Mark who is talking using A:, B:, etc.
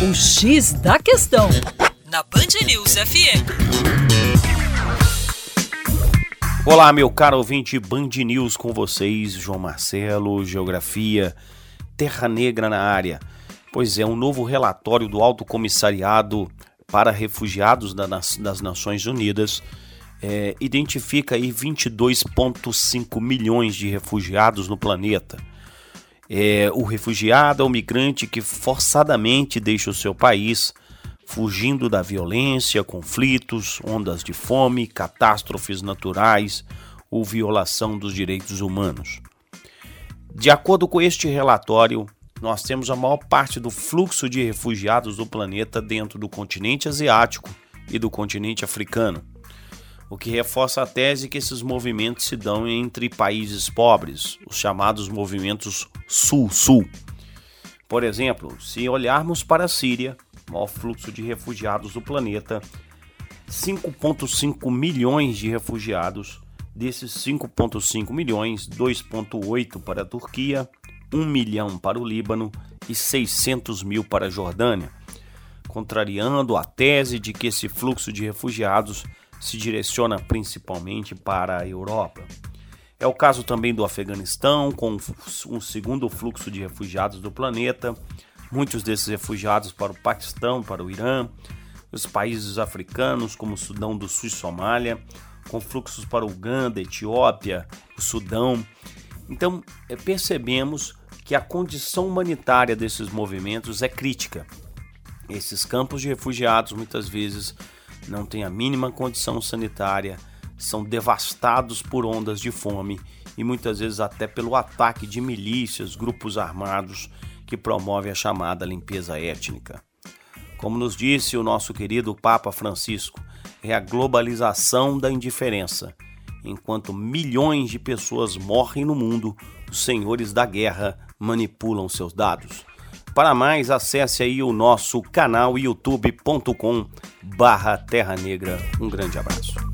A: O X da Questão, na Band News FM.
B: Olá, meu caro ouvinte Band News com vocês, João Marcelo, Geografia, Terra Negra na área. Pois é, um novo relatório do Alto Comissariado para Refugiados das Nações Unidas é, identifica aí 22,5 milhões de refugiados no planeta. É, o refugiado é o migrante que forçadamente deixa o seu país, fugindo da violência, conflitos, ondas de fome, catástrofes naturais ou violação dos direitos humanos. De acordo com este relatório, nós temos a maior parte do fluxo de refugiados do planeta dentro do continente asiático e do continente africano o que reforça a tese que esses movimentos se dão entre países pobres, os chamados movimentos Sul-Sul. Por exemplo, se olharmos para a Síria, maior fluxo de refugiados do planeta, 5,5 milhões de refugiados, desses 5,5 milhões, 2,8 para a Turquia, 1 milhão para o Líbano e 600 mil para a Jordânia, contrariando a tese de que esse fluxo de refugiados se direciona principalmente para a Europa. É o caso também do Afeganistão, com um segundo fluxo de refugiados do planeta, muitos desses refugiados para o Paquistão, para o Irã, os países africanos como o Sudão do Sul e Somália, com fluxos para Uganda, Etiópia, o Sudão. Então, é, percebemos que a condição humanitária desses movimentos é crítica. Esses campos de refugiados muitas vezes não têm a mínima condição sanitária, são devastados por ondas de fome e muitas vezes até pelo ataque de milícias, grupos armados que promovem a chamada limpeza étnica. Como nos disse o nosso querido Papa Francisco, é a globalização da indiferença. Enquanto milhões de pessoas morrem no mundo, os senhores da guerra manipulam seus dados. Para mais, acesse aí o nosso canal youtube.com barra Terra Negra. Um grande abraço.